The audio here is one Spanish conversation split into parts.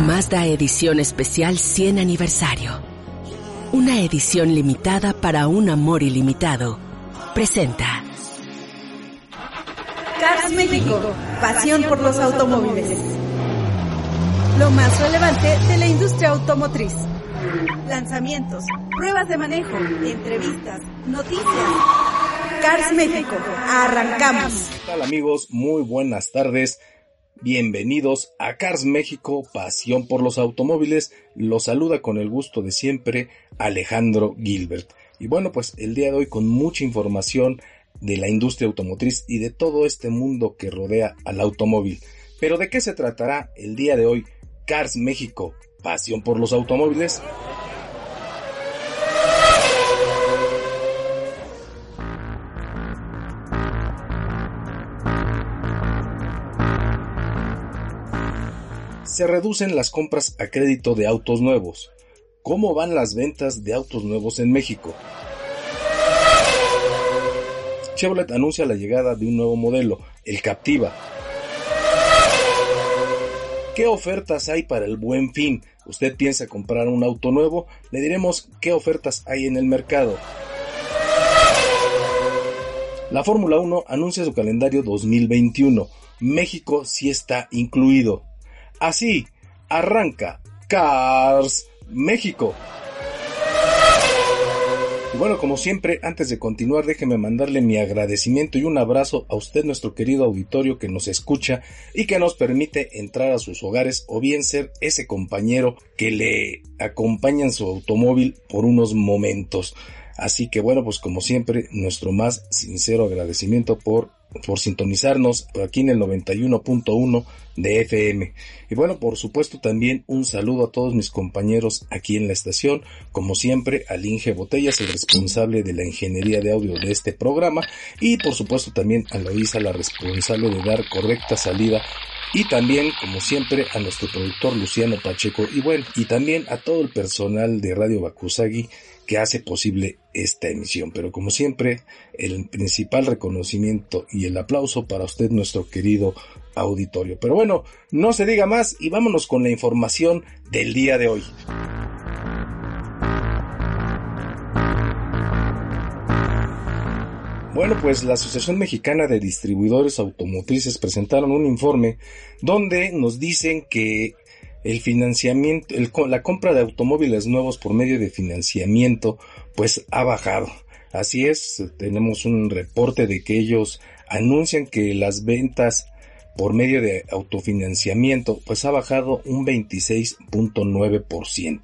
Mazda Edición Especial 100 Aniversario. Una edición limitada para un amor ilimitado. Presenta. Cars México, pasión por los automóviles. Lo más relevante de la industria automotriz. Lanzamientos, pruebas de manejo, entrevistas, noticias. Cars México, arrancamos. ¿Qué tal amigos? Muy buenas tardes. Bienvenidos a Cars México, pasión por los automóviles. Los saluda con el gusto de siempre Alejandro Gilbert. Y bueno, pues el día de hoy con mucha información de la industria automotriz y de todo este mundo que rodea al automóvil. Pero ¿de qué se tratará el día de hoy Cars México, pasión por los automóviles? Se reducen las compras a crédito de autos nuevos. ¿Cómo van las ventas de autos nuevos en México? Chevrolet anuncia la llegada de un nuevo modelo, el Captiva. ¿Qué ofertas hay para el buen fin? ¿Usted piensa comprar un auto nuevo? Le diremos qué ofertas hay en el mercado. La Fórmula 1 anuncia su calendario 2021. México sí está incluido. Así arranca Cars México. Bueno, como siempre, antes de continuar, déjeme mandarle mi agradecimiento y un abrazo a usted, nuestro querido auditorio que nos escucha y que nos permite entrar a sus hogares o bien ser ese compañero que le acompaña en su automóvil por unos momentos. Así que bueno, pues como siempre, nuestro más sincero agradecimiento por por sintonizarnos aquí en el 91.1 de FM. Y bueno, por supuesto también un saludo a todos mis compañeros aquí en la estación, como siempre al Inge Botellas, el responsable de la ingeniería de audio de este programa, y por supuesto también a Loisa, la responsable de dar correcta salida y también, como siempre, a nuestro productor Luciano Pacheco y bueno, y también a todo el personal de Radio Bakusagi que hace posible esta emisión. Pero como siempre, el principal reconocimiento y el aplauso para usted, nuestro querido auditorio. Pero bueno, no se diga más y vámonos con la información del día de hoy. Bueno, pues la Asociación Mexicana de Distribuidores Automotrices presentaron un informe donde nos dicen que el financiamiento, la compra de automóviles nuevos por medio de financiamiento, pues ha bajado. Así es, tenemos un reporte de que ellos anuncian que las ventas por medio de autofinanciamiento pues ha bajado un 26.9%.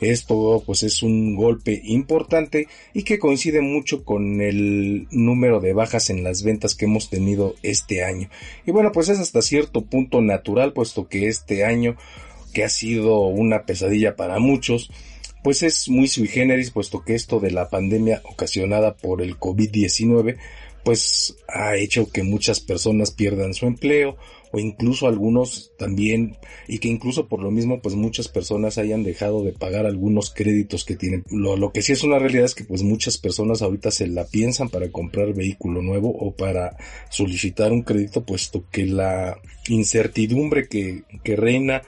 Esto pues es un golpe importante y que coincide mucho con el número de bajas en las ventas que hemos tenido este año. Y bueno pues es hasta cierto punto natural puesto que este año que ha sido una pesadilla para muchos pues es muy sui generis puesto que esto de la pandemia ocasionada por el COVID-19 pues ha hecho que muchas personas pierdan su empleo o incluso algunos también y que incluso por lo mismo pues muchas personas hayan dejado de pagar algunos créditos que tienen. Lo, lo que sí es una realidad es que pues muchas personas ahorita se la piensan para comprar vehículo nuevo o para solicitar un crédito puesto que la incertidumbre que, que reina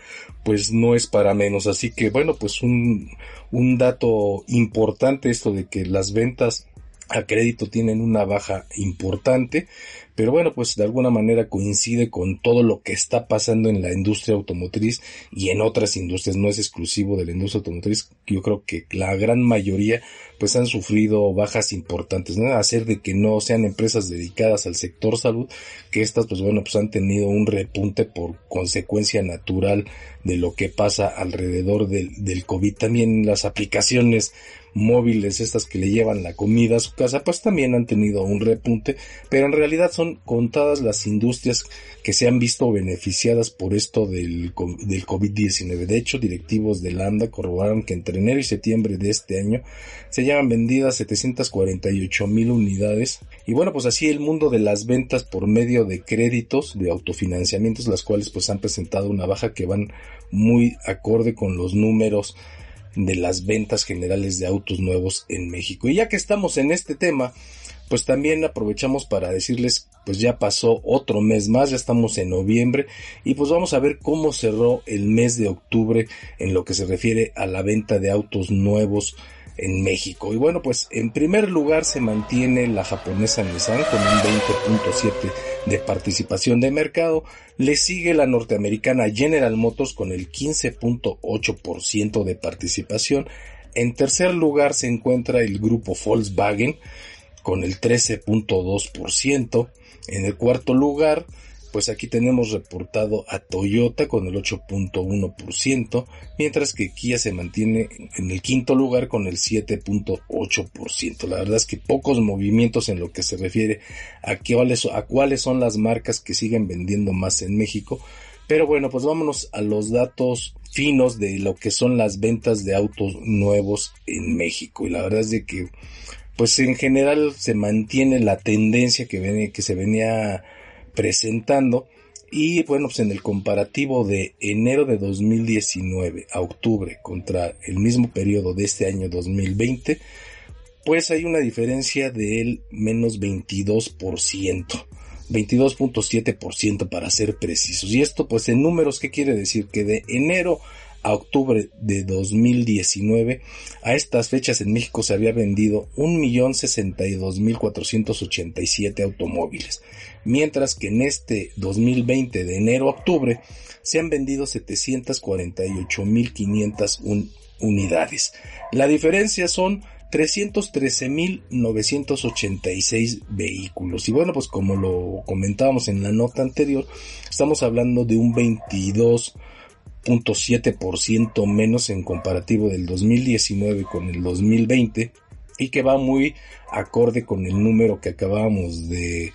pues no es para menos. Así que bueno pues un, un dato importante esto de que las ventas a crédito tienen una baja importante, pero bueno, pues de alguna manera coincide con todo lo que está pasando en la industria automotriz y en otras industrias, no es exclusivo de la industria automotriz, yo creo que la gran mayoría pues han sufrido bajas importantes, ¿no? Hacer de que no sean empresas dedicadas al sector salud, que estas pues bueno, pues han tenido un repunte por consecuencia natural de lo que pasa alrededor del, del COVID, también las aplicaciones móviles, estas que le llevan la comida a su casa, pues también han tenido un repunte, pero en realidad son contadas las industrias que se han visto beneficiadas por esto del, del COVID-19. De hecho, directivos de Lambda corroboraron que entre enero y septiembre de este año se llevan vendidas 748 mil unidades. Y bueno, pues así el mundo de las ventas por medio de créditos, de autofinanciamientos, las cuales pues han presentado una baja que van muy acorde con los números de las ventas generales de autos nuevos en México. Y ya que estamos en este tema, pues también aprovechamos para decirles, pues ya pasó otro mes más, ya estamos en noviembre y pues vamos a ver cómo cerró el mes de octubre en lo que se refiere a la venta de autos nuevos en México. Y bueno, pues en primer lugar se mantiene la japonesa Nissan con un 20.7 de participación de mercado. Le sigue la norteamericana General Motors con el 15.8% de participación. En tercer lugar se encuentra el grupo Volkswagen con el 13.2%. En el cuarto lugar pues aquí tenemos reportado a Toyota con el 8.1%, mientras que Kia se mantiene en el quinto lugar con el 7.8%. La verdad es que pocos movimientos en lo que se refiere a cuáles, a cuáles son las marcas que siguen vendiendo más en México. Pero bueno, pues vámonos a los datos finos de lo que son las ventas de autos nuevos en México. Y la verdad es de que, pues en general se mantiene la tendencia que, se venía presentando y bueno, pues en el comparativo de enero de 2019 a octubre contra el mismo periodo de este año 2020, pues hay una diferencia del menos 22%. 22.7% para ser precisos. Y esto pues en números, ¿qué quiere decir? Que de enero a octubre de 2019, a estas fechas en México se había vendido 1.062.487 automóviles, mientras que en este 2020 de enero a octubre se han vendido 748.500 unidades. La diferencia son 313.986 vehículos. Y bueno, pues como lo comentábamos en la nota anterior, estamos hablando de un 22 ciento menos en comparativo del 2019 con el 2020 y que va muy acorde con el número que acabábamos de,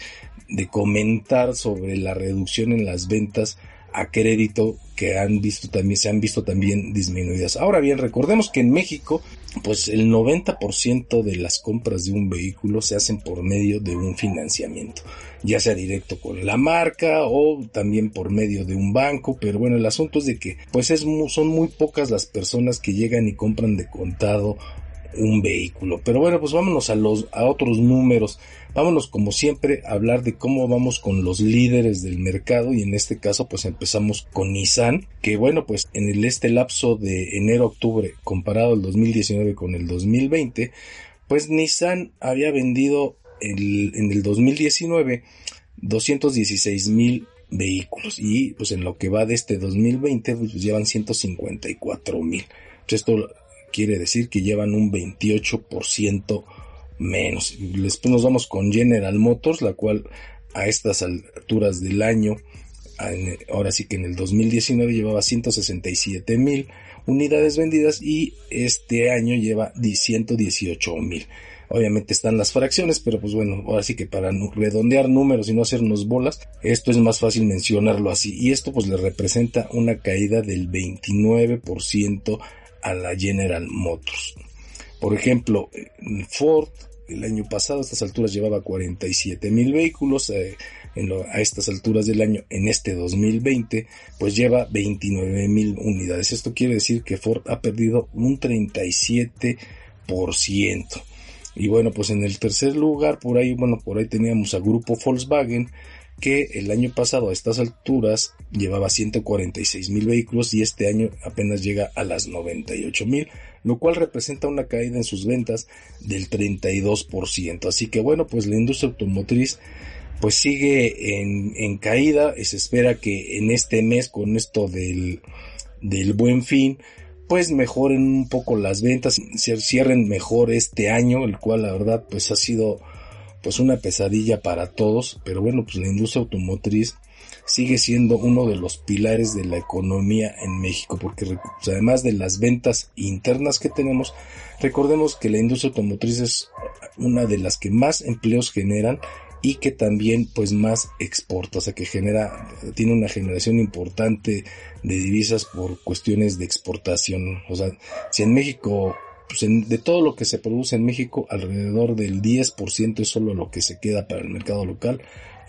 de comentar sobre la reducción en las ventas a crédito que han visto también, se han visto también disminuidas. Ahora bien, recordemos que en México, pues el 90% de las compras de un vehículo se hacen por medio de un financiamiento, ya sea directo con la marca o también por medio de un banco, pero bueno, el asunto es de que pues es, son muy pocas las personas que llegan y compran de contado un vehículo. Pero bueno, pues vámonos a los a otros números. Vámonos como siempre a hablar de cómo vamos con los líderes del mercado y en este caso pues empezamos con Nissan, que bueno, pues en el este lapso de enero octubre comparado el 2019 con el 2020, pues Nissan había vendido en el 2019 216 mil vehículos y pues en lo que va de este 2020 pues llevan 154 mil. Esto quiere decir que llevan un 28% menos. Después nos vamos con General Motors, la cual a estas alturas del año, ahora sí que en el 2019 llevaba 167 mil unidades vendidas y este año lleva 118 mil. Obviamente están las fracciones, pero pues bueno, ahora sí que para redondear números y no hacernos bolas, esto es más fácil mencionarlo así. Y esto pues le representa una caída del 29% a la General Motors. Por ejemplo, Ford el año pasado a estas alturas llevaba 47 mil vehículos, eh, a estas alturas del año, en este 2020, pues lleva 29 mil unidades. Esto quiere decir que Ford ha perdido un 37%. Y bueno, pues en el tercer lugar, por ahí, bueno, por ahí teníamos a Grupo Volkswagen, que el año pasado a estas alturas llevaba 146 mil vehículos y este año apenas llega a las 98 mil, lo cual representa una caída en sus ventas del 32%. Así que bueno, pues la industria automotriz pues sigue en, en caída y se espera que en este mes con esto del, del buen fin pues mejoren un poco las ventas, cierren mejor este año, el cual la verdad pues ha sido pues una pesadilla para todos, pero bueno, pues la industria automotriz sigue siendo uno de los pilares de la economía en México, porque pues, además de las ventas internas que tenemos, recordemos que la industria automotriz es una de las que más empleos generan y que también pues más exporta, o sea que genera, tiene una generación importante de divisas por cuestiones de exportación, o sea, si en México pues de todo lo que se produce en México, alrededor del 10% es solo lo que se queda para el mercado local.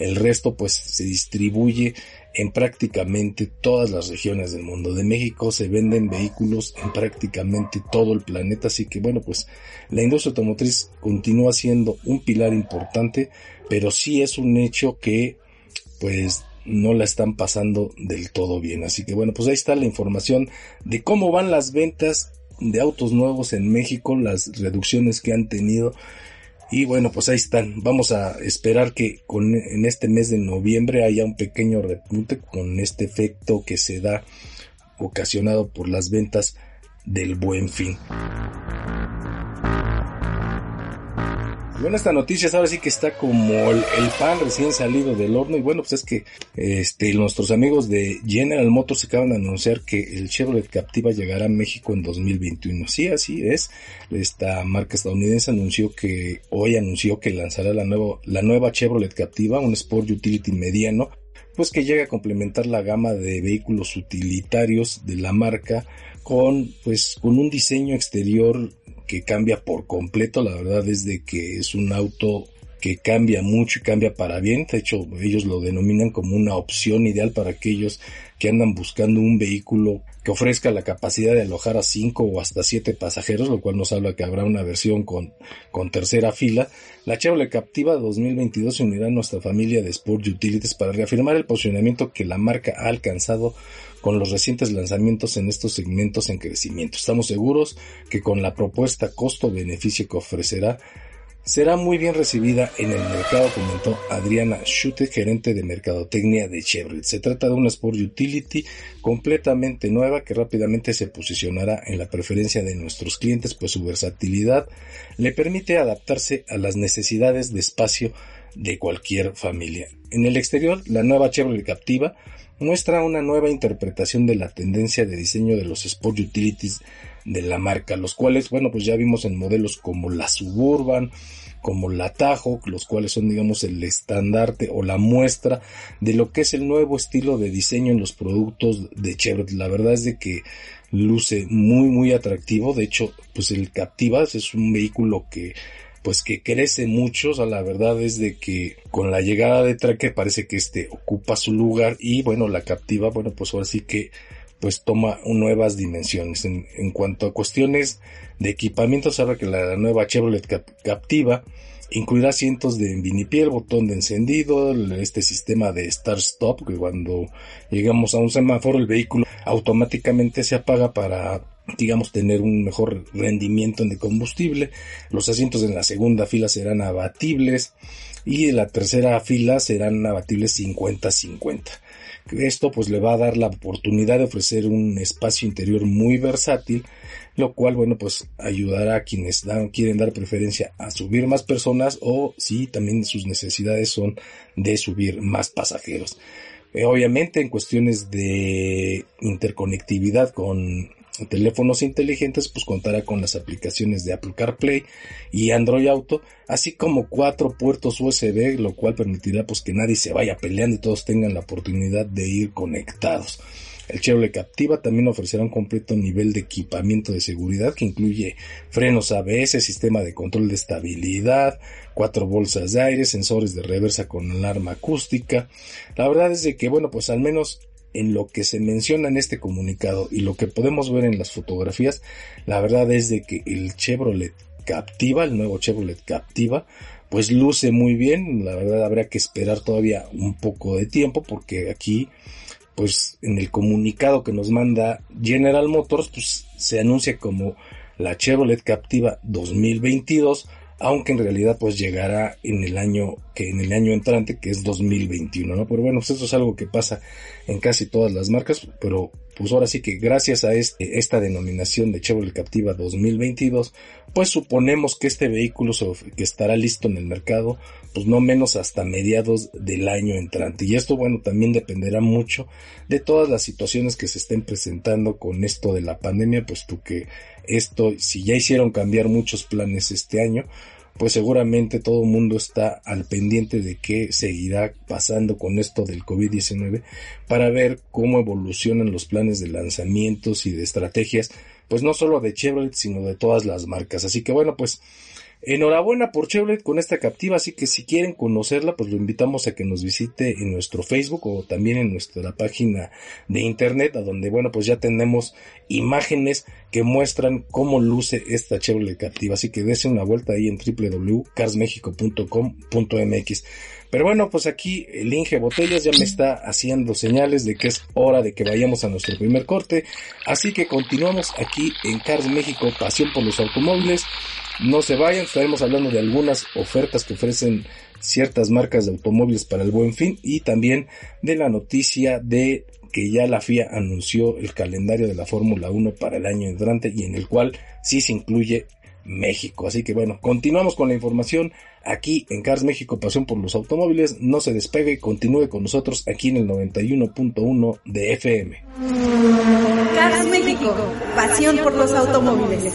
El resto pues se distribuye en prácticamente todas las regiones del mundo. De México se venden vehículos en prácticamente todo el planeta, así que bueno, pues la industria automotriz continúa siendo un pilar importante, pero sí es un hecho que pues no la están pasando del todo bien. Así que bueno, pues ahí está la información de cómo van las ventas de autos nuevos en México, las reducciones que han tenido y bueno, pues ahí están. Vamos a esperar que con, en este mes de noviembre haya un pequeño repunte con este efecto que se da ocasionado por las ventas del buen fin. Bueno, esta noticia ahora sí que está como el, pan recién salido del horno. Y bueno, pues es que este, nuestros amigos de General Motors acaban de anunciar que el Chevrolet Captiva llegará a México en 2021. Sí, así es. Esta marca estadounidense anunció que, hoy anunció que lanzará la, nuevo, la nueva Chevrolet Captiva, un Sport Utility mediano, pues que llega a complementar la gama de vehículos utilitarios de la marca con, pues, con un diseño exterior que cambia por completo, la verdad es de que es un auto que cambia mucho y cambia para bien. De hecho, ellos lo denominan como una opción ideal para aquellos que andan buscando un vehículo que ofrezca la capacidad de alojar a 5 o hasta 7 pasajeros, lo cual nos habla que habrá una versión con, con tercera fila. La Chevrolet Captiva 2022 se unirá a nuestra familia de Sport Utilities para reafirmar el posicionamiento que la marca ha alcanzado con los recientes lanzamientos en estos segmentos en crecimiento. Estamos seguros que con la propuesta costo-beneficio que ofrecerá será muy bien recibida en el mercado, comentó Adriana Schute, gerente de mercadotecnia de Chevrolet. Se trata de una Sport Utility completamente nueva que rápidamente se posicionará en la preferencia de nuestros clientes, pues su versatilidad le permite adaptarse a las necesidades de espacio de cualquier familia. En el exterior, la nueva Chevrolet Captiva muestra una nueva interpretación de la tendencia de diseño de los Sport Utilities de la marca, los cuales, bueno, pues ya vimos en modelos como la Suburban, como la Tajo, los cuales son, digamos, el estandarte o la muestra de lo que es el nuevo estilo de diseño en los productos de Chevrolet. La verdad es de que luce muy, muy atractivo. De hecho, pues el Captiva es un vehículo que pues que crece mucho, la verdad es de que con la llegada de Tracker parece que este ocupa su lugar y bueno, la captiva, bueno, pues ahora sí que pues toma nuevas dimensiones. En, cuanto a cuestiones de equipamiento, sabe que la nueva Chevrolet Captiva incluirá asientos de vinipiel, botón de encendido, este sistema de Start Stop, que cuando llegamos a un semáforo el vehículo automáticamente se apaga para digamos, tener un mejor rendimiento de combustible. Los asientos en la segunda fila serán abatibles y en la tercera fila serán abatibles 50-50. Esto pues le va a dar la oportunidad de ofrecer un espacio interior muy versátil, lo cual bueno pues ayudará a quienes quieren dar preferencia a subir más personas o si también sus necesidades son de subir más pasajeros. Eh, obviamente en cuestiones de interconectividad con teléfonos inteligentes pues contará con las aplicaciones de Apple CarPlay y Android Auto, así como cuatro puertos USB, lo cual permitirá pues que nadie se vaya peleando y todos tengan la oportunidad de ir conectados. El Chevrolet Captiva también ofrecerá un completo nivel de equipamiento de seguridad que incluye frenos ABS, sistema de control de estabilidad, cuatro bolsas de aire, sensores de reversa con alarma acústica. La verdad es de que, bueno, pues al menos en lo que se menciona en este comunicado y lo que podemos ver en las fotografías, la verdad es de que el Chevrolet Captiva, el nuevo Chevrolet Captiva, pues luce muy bien. La verdad habrá que esperar todavía un poco de tiempo porque aquí, pues en el comunicado que nos manda General Motors, pues se anuncia como la Chevrolet Captiva 2022 aunque en realidad pues llegará en el año que en el año entrante que es 2021, ¿no? Pero bueno, pues eso es algo que pasa en casi todas las marcas, pero pues ahora sí que gracias a este, esta denominación de Chevrolet Captiva 2022, pues suponemos que este vehículo que estará listo en el mercado, pues no menos hasta mediados del año entrante. Y esto, bueno, también dependerá mucho de todas las situaciones que se estén presentando con esto de la pandemia, puesto que esto, si ya hicieron cambiar muchos planes este año, pues seguramente todo el mundo está al pendiente de qué seguirá pasando con esto del COVID-19 para ver cómo evolucionan los planes de lanzamientos y de estrategias pues no solo de Chevrolet, sino de todas las marcas. Así que bueno, pues Enhorabuena por Chevrolet con esta captiva, así que si quieren conocerla, pues lo invitamos a que nos visite en nuestro Facebook o también en nuestra página de internet, a donde, bueno, pues ya tenemos imágenes que muestran cómo luce esta Chevrolet captiva, así que dése una vuelta ahí en www.carsmexico.com.mx. Pero bueno, pues aquí el Inge Botellas ya me está haciendo señales de que es hora de que vayamos a nuestro primer corte. Así que continuamos aquí en Cars México, pasión por los automóviles. No se vayan, estaremos hablando de algunas ofertas que ofrecen ciertas marcas de automóviles para el buen fin y también de la noticia de que ya la FIA anunció el calendario de la Fórmula 1 para el año entrante y en el cual sí se incluye México. Así que bueno, continuamos con la información aquí en Cars México, pasión por los automóviles. No se despegue, continúe con nosotros aquí en el 91.1 de FM. Cars México, pasión por los automóviles.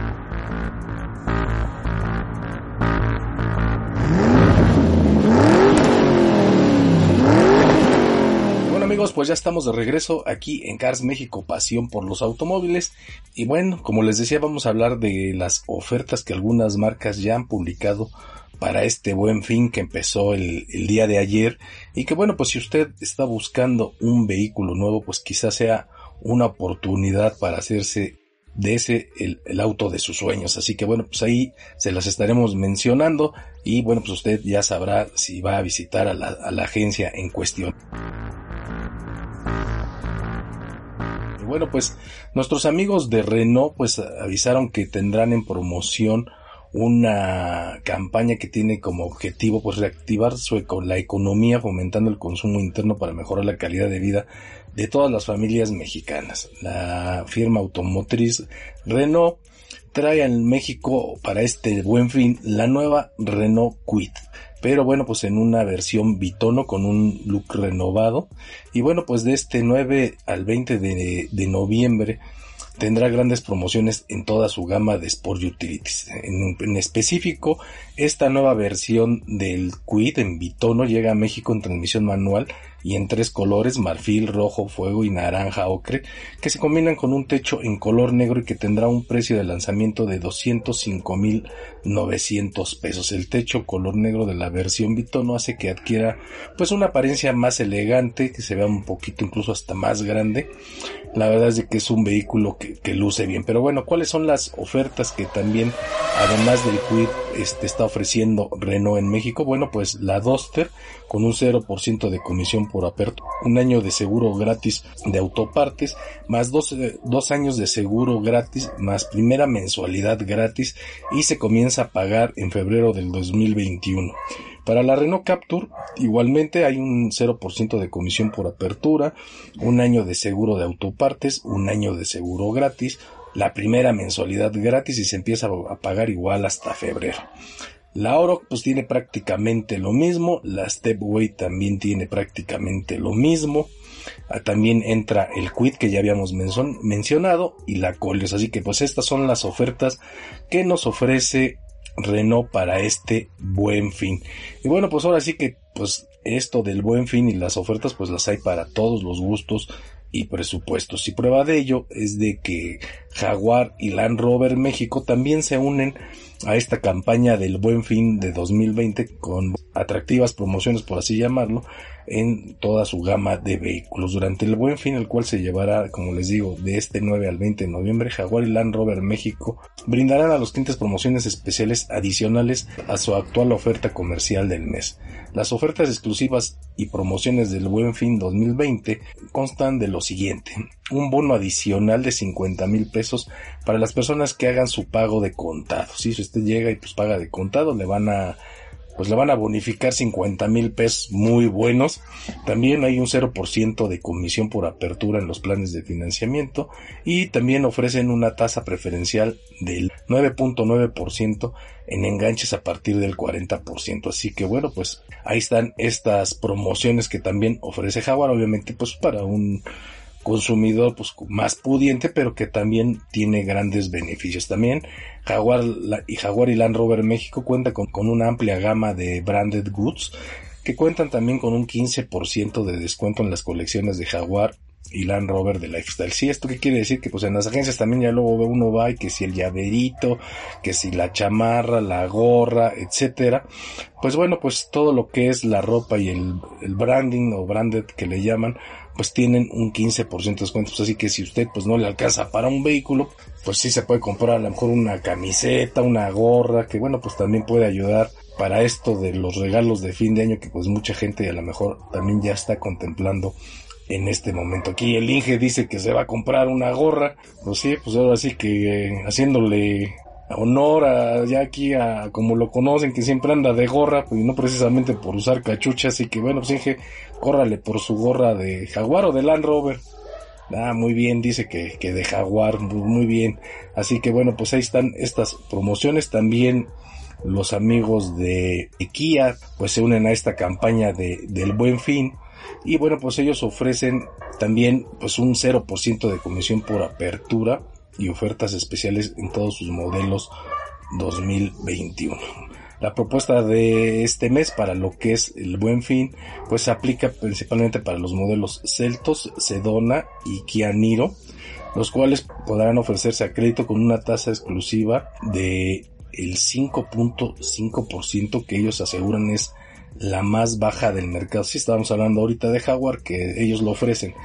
Pues ya estamos de regreso aquí en Cars México, pasión por los automóviles. Y bueno, como les decía, vamos a hablar de las ofertas que algunas marcas ya han publicado para este buen fin que empezó el, día de ayer. Y que bueno, pues si usted está buscando un vehículo nuevo, pues quizás sea una oportunidad para hacerse de ese el, auto de sus sueños. Así que bueno, pues ahí se las estaremos mencionando y bueno, pues usted ya sabrá si va a visitar la, a la agencia en cuestión. Bueno, pues nuestros amigos de Renault pues avisaron que tendrán en promoción una campaña que tiene como objetivo pues reactivar la economía fomentando el consumo interno para mejorar la calidad de vida de todas las familias mexicanas. La firma automotriz Renault trae en México para este buen fin la nueva Renault Quit pero bueno, pues en una versión bitono con un look renovado. Y bueno, pues de este 9 al 20 de, de noviembre tendrá grandes promociones en toda su gama de Sport Utilities. En, en, específico, esta nueva versión del Quid en bitono llega a México en transmisión manual y en tres colores, marfil, rojo, fuego y naranja ocre, que se combinan con un techo en color negro y que tendrá un precio de lanzamiento de 205.900 pesos. El techo color negro de la versión bitono hace que adquiera pues una apariencia más elegante, que se vea un poquito incluso hasta más grande. La verdad es que es un vehículo que, que luce bien. Pero bueno, ¿cuáles son las ofertas que también, además del Quid, este, está ofreciendo Renault en México? Bueno, pues la Duster con un 0% de comisión por aperto, un año de seguro gratis de autopartes, más dos, dos años de seguro gratis, más primera mensualidad gratis y se comienza a pagar en febrero del 2021. Para la Renault Capture, igualmente hay un 0% de comisión por apertura, un año de seguro de autopartes, un año de seguro gratis, la primera mensualidad gratis y se empieza a pagar igual hasta febrero. La Oro pues tiene prácticamente lo mismo, la Stepway también tiene prácticamente lo mismo. Ah, también entra el Quid que ya habíamos mencionado y la Coleos. Así que pues estas son las ofertas que nos ofrece Renault para este buen fin. Y bueno, pues ahora sí que pues esto del buen fin y las ofertas pues las hay para todos los gustos y presupuestos. Y prueba de ello es de que Jaguar y Land Rover México también se unen a esta campaña del buen fin de 2020 con atractivas promociones por así llamarlo en toda su gama de vehículos. Durante el buen fin el cual se llevará como les digo de este 9 al 20 de noviembre Jaguar y Land Rover México brindarán a los clientes promociones especiales adicionales a su actual oferta comercial del mes. Las ofertas exclusivas y promociones del buen fin 2020 constan de lo siguiente. Un bono adicional de 50 mil pesos para las personas que hagan su pago de contado. Si usted llega y pues paga de contado, le van a pues le van a bonificar 50 mil pesos muy buenos. También hay un 0% de comisión por apertura en los planes de financiamiento y también ofrecen una tasa preferencial del 9.9% en enganches a partir del 40%. Así que bueno, pues ahí están estas promociones que también ofrece Jaguar, obviamente pues para un consumidor pues más pudiente pero que también tiene grandes beneficios también Jaguar y Jaguar y Land Rover México cuenta con, con una amplia gama de branded goods que cuentan también con un 15% de descuento en las colecciones de Jaguar y Land Rover de Lifestyle. Sí, esto qué quiere decir que pues en las agencias también ya luego uno va y que si el llaverito, que si la chamarra, la gorra, etcétera. Pues bueno, pues todo lo que es la ropa y el, el branding o branded que le llaman, pues tienen un 15% de descuento. Pues así que si usted pues no le alcanza para un vehículo, pues sí se puede comprar a lo mejor una camiseta, una gorra, que bueno, pues también puede ayudar para esto de los regalos de fin de año que pues mucha gente a lo mejor también ya está contemplando en este momento. Aquí el Inge dice que se va a comprar una gorra, pues sí, pues ahora sí que eh, haciéndole honor a ya aquí a como lo conocen que siempre anda de gorra pues no precisamente por usar cachucha así que bueno pues Inge córrale por su gorra de Jaguar o de Land Rover. Ah muy bien dice que, que de Jaguar muy bien. Así que bueno pues ahí están estas promociones. También los amigos de Kia pues se unen a esta campaña de, del buen fin. Y bueno pues ellos ofrecen también pues un 0% de comisión por apertura y ofertas especiales en todos sus modelos 2021. La propuesta de este mes para lo que es el buen fin, pues se aplica principalmente para los modelos Celtos, Sedona y Kia Niro, los cuales podrán ofrecerse a crédito con una tasa exclusiva de el 5.5% que ellos aseguran es la más baja del mercado. Si estamos hablando ahorita de Jaguar, que ellos lo ofrecen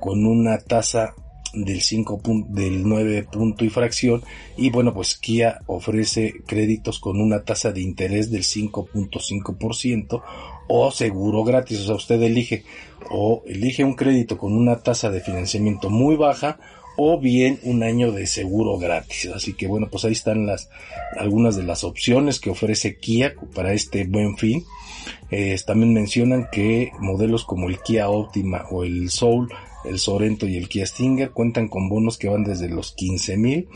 con una tasa del 5 del 9 punto y fracción y bueno pues Kia ofrece créditos con una tasa de interés del 5.5% o seguro gratis. O sea usted elige o elige un crédito con una tasa de financiamiento muy baja o bien un año de seguro gratis. Así que bueno pues ahí están las algunas de las opciones que ofrece Kia para este buen fin. Eh, también mencionan que modelos como el Kia Optima o el Soul el Sorento y el Kia Stinger cuentan con bonos que van desde los 15 mil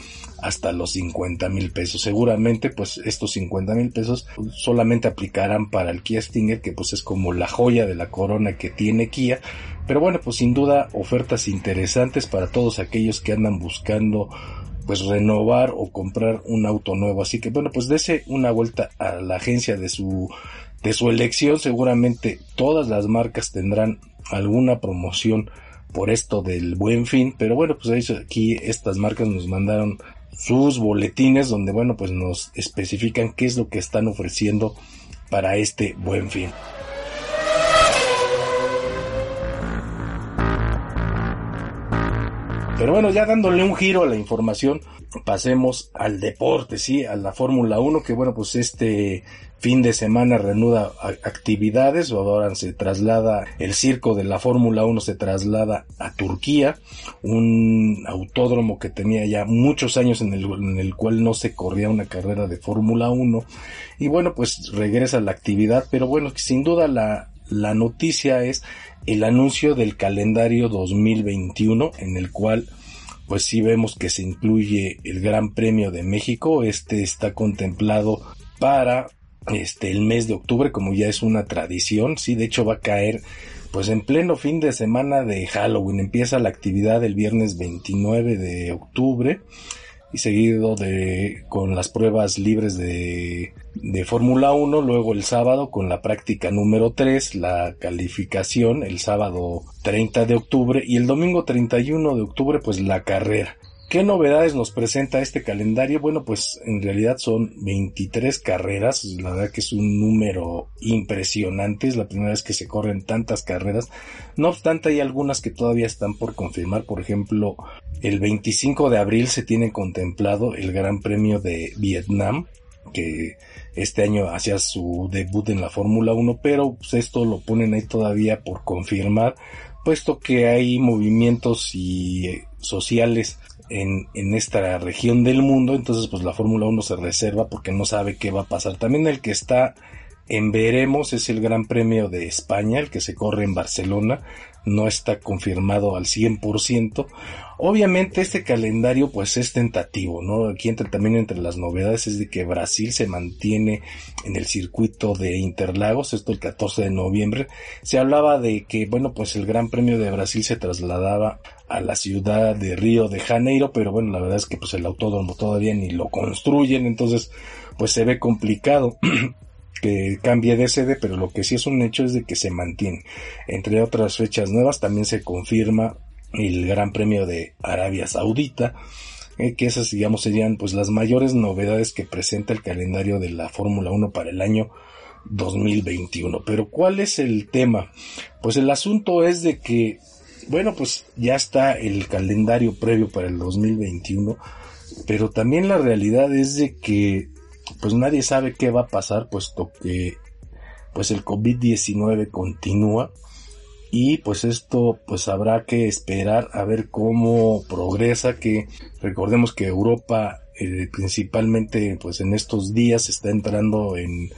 hasta los 50 mil pesos. Seguramente pues estos 50 mil pesos solamente aplicarán para el Kia Stinger que pues es como la joya de la corona que tiene Kia. Pero bueno pues sin duda ofertas interesantes para todos aquellos que andan buscando pues renovar o comprar un auto nuevo. Así que bueno pues dese una vuelta a la agencia de su de su elección. Seguramente todas las marcas tendrán alguna promoción por esto del buen fin, pero bueno, pues aquí estas marcas nos mandaron sus boletines donde bueno, pues nos especifican qué es lo que están ofreciendo para este buen fin. Pero bueno, ya dándole un giro a la información, pasemos al deporte, sí, a la Fórmula 1, que bueno, pues este fin de semana reanuda actividades, ahora se traslada el circo de la Fórmula 1 se traslada a Turquía, un autódromo que tenía ya muchos años en el, en el cual no se corría una carrera de Fórmula 1 y bueno pues regresa la actividad, pero bueno sin duda la, la noticia es el anuncio del calendario 2021 en el cual pues sí vemos que se incluye el Gran Premio de México, este está contemplado para este el mes de octubre como ya es una tradición. Sí de hecho va a caer pues en pleno fin de semana de Halloween. Empieza la actividad el viernes 29 de octubre y seguido de con las pruebas libres de, de Fórmula 1, luego el sábado con la práctica número 3, la calificación el sábado 30 de octubre y el domingo 31 de octubre pues la carrera. ¿Qué novedades nos presenta este calendario? Bueno, pues en realidad son 23 carreras, la verdad que es un número impresionante, es la primera vez que se corren tantas carreras. No obstante, hay algunas que todavía están por confirmar, por ejemplo, el 25 de abril se tiene contemplado el Gran Premio de Vietnam, que este año hacía su debut en la Fórmula 1, pero pues, esto lo ponen ahí todavía por confirmar, puesto que hay movimientos y eh, sociales en, en esta región del mundo, entonces pues la Fórmula 1 se reserva porque no sabe qué va a pasar. También el que está En veremos es el Gran Premio de España, el que se corre en Barcelona, no está confirmado al 100%. Obviamente este calendario pues es tentativo, ¿no? Aquí entra también entre las novedades es de que Brasil se mantiene en el circuito de Interlagos, esto el 14 de noviembre. Se hablaba de que, bueno, pues el Gran Premio de Brasil se trasladaba a la ciudad de Río de Janeiro, pero bueno, la verdad es que pues el autódromo todavía ni lo construyen, entonces pues se ve complicado. que cambie de sede, pero lo que sí es un hecho es de que se mantiene. Entre otras fechas nuevas también se confirma el Gran Premio de Arabia Saudita, eh, que esas digamos serían pues las mayores novedades que presenta el calendario de la Fórmula 1 para el año 2021. Pero ¿cuál es el tema? Pues el asunto es de que, bueno, pues ya está el calendario previo para el 2021, pero también la realidad es de que pues nadie sabe qué va a pasar puesto que pues el COVID-19 continúa. Y pues esto pues habrá que esperar a ver cómo progresa que recordemos que Europa eh, principalmente pues en estos días está entrando en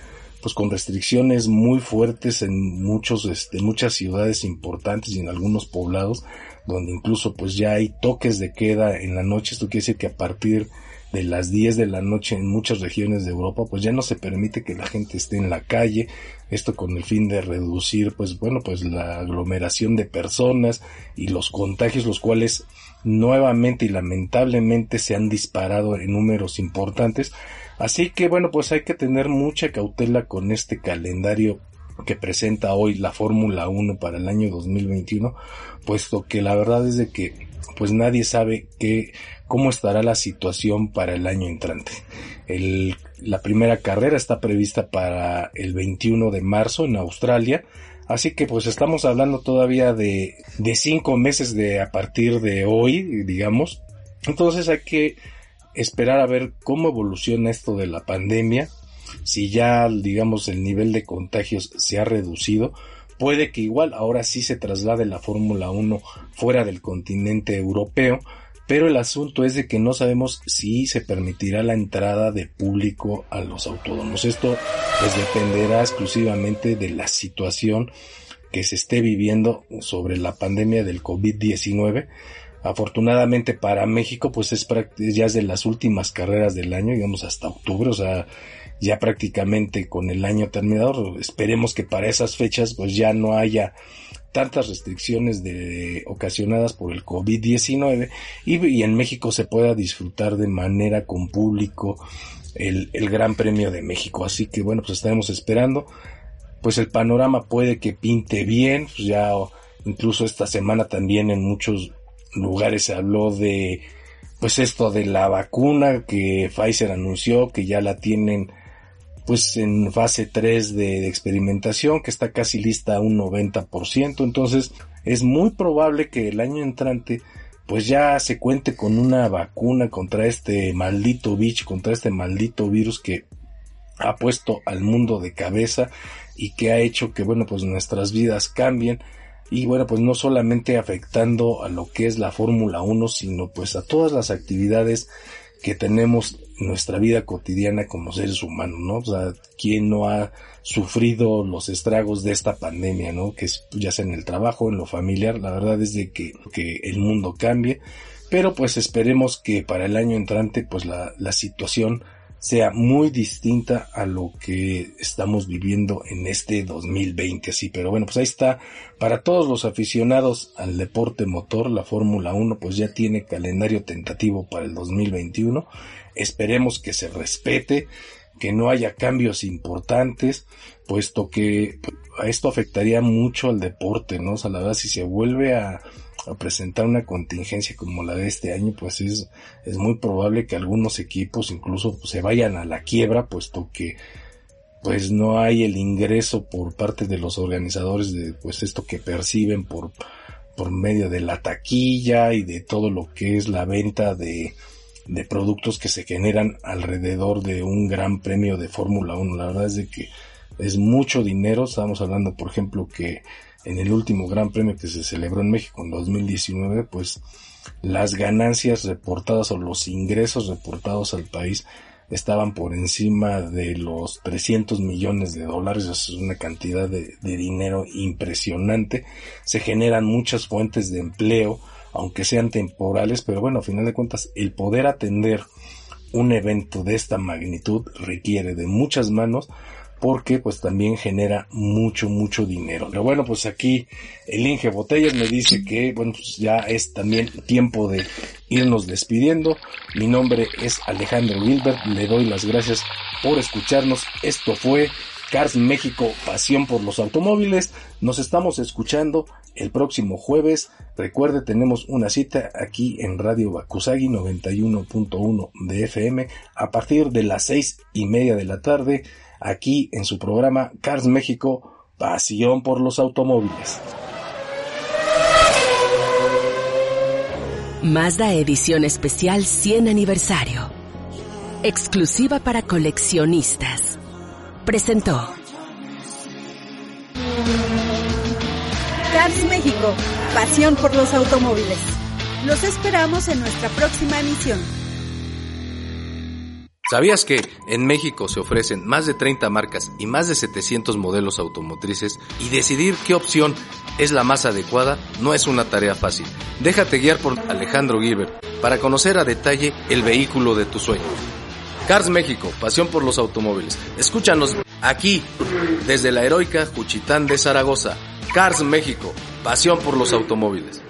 pues con restricciones muy fuertes en muchos este, muchas ciudades importantes y en algunos poblados donde incluso pues ya hay toques de queda en la noche. Esto quiere decir que a partir de las 10 de la noche en muchas regiones de Europa, pues ya no se permite que la gente esté en la calle, esto con el fin de reducir, pues bueno, pues la aglomeración de personas y los contagios, los cuales nuevamente y lamentablemente se han disparado en números importantes. Así que bueno, pues hay que tener mucha cautela con este calendario que presenta hoy la Fórmula 1 para el año 2021, puesto que la verdad es de que pues nadie sabe qué cómo estará la situación para el año entrante. El, la primera carrera está prevista para el 21 de marzo en Australia, así que pues estamos hablando todavía de, de cinco meses de a partir de hoy, digamos. Entonces hay que esperar a ver cómo evoluciona esto de la pandemia, si ya digamos el nivel de contagios se ha reducido, puede que igual ahora sí se traslade la Fórmula 1 fuera del continente europeo, pero el asunto es de que no sabemos si se permitirá la entrada de público a los autódromos. Esto pues dependerá exclusivamente de la situación que se esté viviendo sobre la pandemia del COVID-19. Afortunadamente para México pues es ya es de las últimas carreras del año, digamos hasta octubre, o sea, ya prácticamente con el año terminado. Esperemos que para esas fechas pues ya no haya tantas restricciones de, ocasionadas por el COVID-19 y, en México se pueda disfrutar de manera con público el, el Gran Premio de México. Así que bueno, pues estaremos esperando. Pues el panorama puede que pinte bien, pues ya incluso esta semana también en muchos lugares se habló de pues esto de la vacuna que Pfizer anunció que ya la tienen pues en fase 3 de, experimentación que está casi lista a un 90%. Entonces es muy probable que el año entrante pues ya se cuente con una vacuna contra este maldito bicho, contra este maldito virus que ha puesto al mundo de cabeza y que ha hecho que bueno pues nuestras vidas cambien y bueno pues no solamente afectando a lo que es la Fórmula 1 sino pues a todas las actividades que tenemos nuestra vida cotidiana como seres humanos, ¿no? O sea, ¿quién no ha sufrido los estragos de esta pandemia, ¿no? Que es, ya sea en el trabajo, en lo familiar, la verdad es de que, que el mundo cambie, pero pues esperemos que para el año entrante pues la, la situación sea muy distinta a lo que estamos viviendo en este 2020, sí, pero bueno, pues ahí está, para todos los aficionados al deporte motor, la Fórmula 1 pues ya tiene calendario tentativo para el 2021, esperemos que se respete, que no haya cambios importantes, puesto que esto afectaría mucho al deporte, ¿no? O sea, la verdad, si se vuelve a, a presentar una contingencia como la de este año, pues es, es muy probable que algunos equipos incluso se vayan a la quiebra, puesto que pues no hay el ingreso por parte de los organizadores de pues esto que perciben por, por medio de la taquilla y de todo lo que es la venta de, de productos que se generan alrededor de un gran premio de Fórmula 1. La verdad es de que es mucho dinero. Estamos hablando, por ejemplo, que en el último Gran Premio que se celebró en México en 2019, pues las ganancias reportadas o los ingresos reportados al país estaban por encima de los 300 millones de dólares, es una cantidad de, de dinero impresionante, se generan muchas fuentes de empleo, aunque sean temporales, pero bueno, a final de cuentas, el poder atender un evento de esta magnitud requiere de muchas manos, porque pues también genera mucho, mucho dinero. Pero bueno, pues aquí el Inge Botellas me dice que bueno, pues ya es también tiempo de irnos despidiendo. Mi nombre es Alejandro Wilbert, le doy las gracias por escucharnos. Esto fue Cars México, pasión por los automóviles. Nos estamos escuchando el próximo jueves. Recuerde, tenemos una cita aquí en Radio Bakusagi 91.1 de FM a partir de las seis y media de la tarde aquí en su programa Cars México, Pasión por los Automóviles. Mazda Edición Especial 100 Aniversario. Exclusiva para coleccionistas. Presentó. Cars México, pasión por los automóviles. Los esperamos en nuestra próxima emisión. ¿Sabías que en México se ofrecen más de 30 marcas y más de 700 modelos automotrices y decidir qué opción es la más adecuada no es una tarea fácil? Déjate guiar por Alejandro Gilbert para conocer a detalle el vehículo de tu sueño. Cars México, pasión por los automóviles. Escúchanos aquí desde la heroica Juchitán de Zaragoza. Cars México, pasión por los automóviles.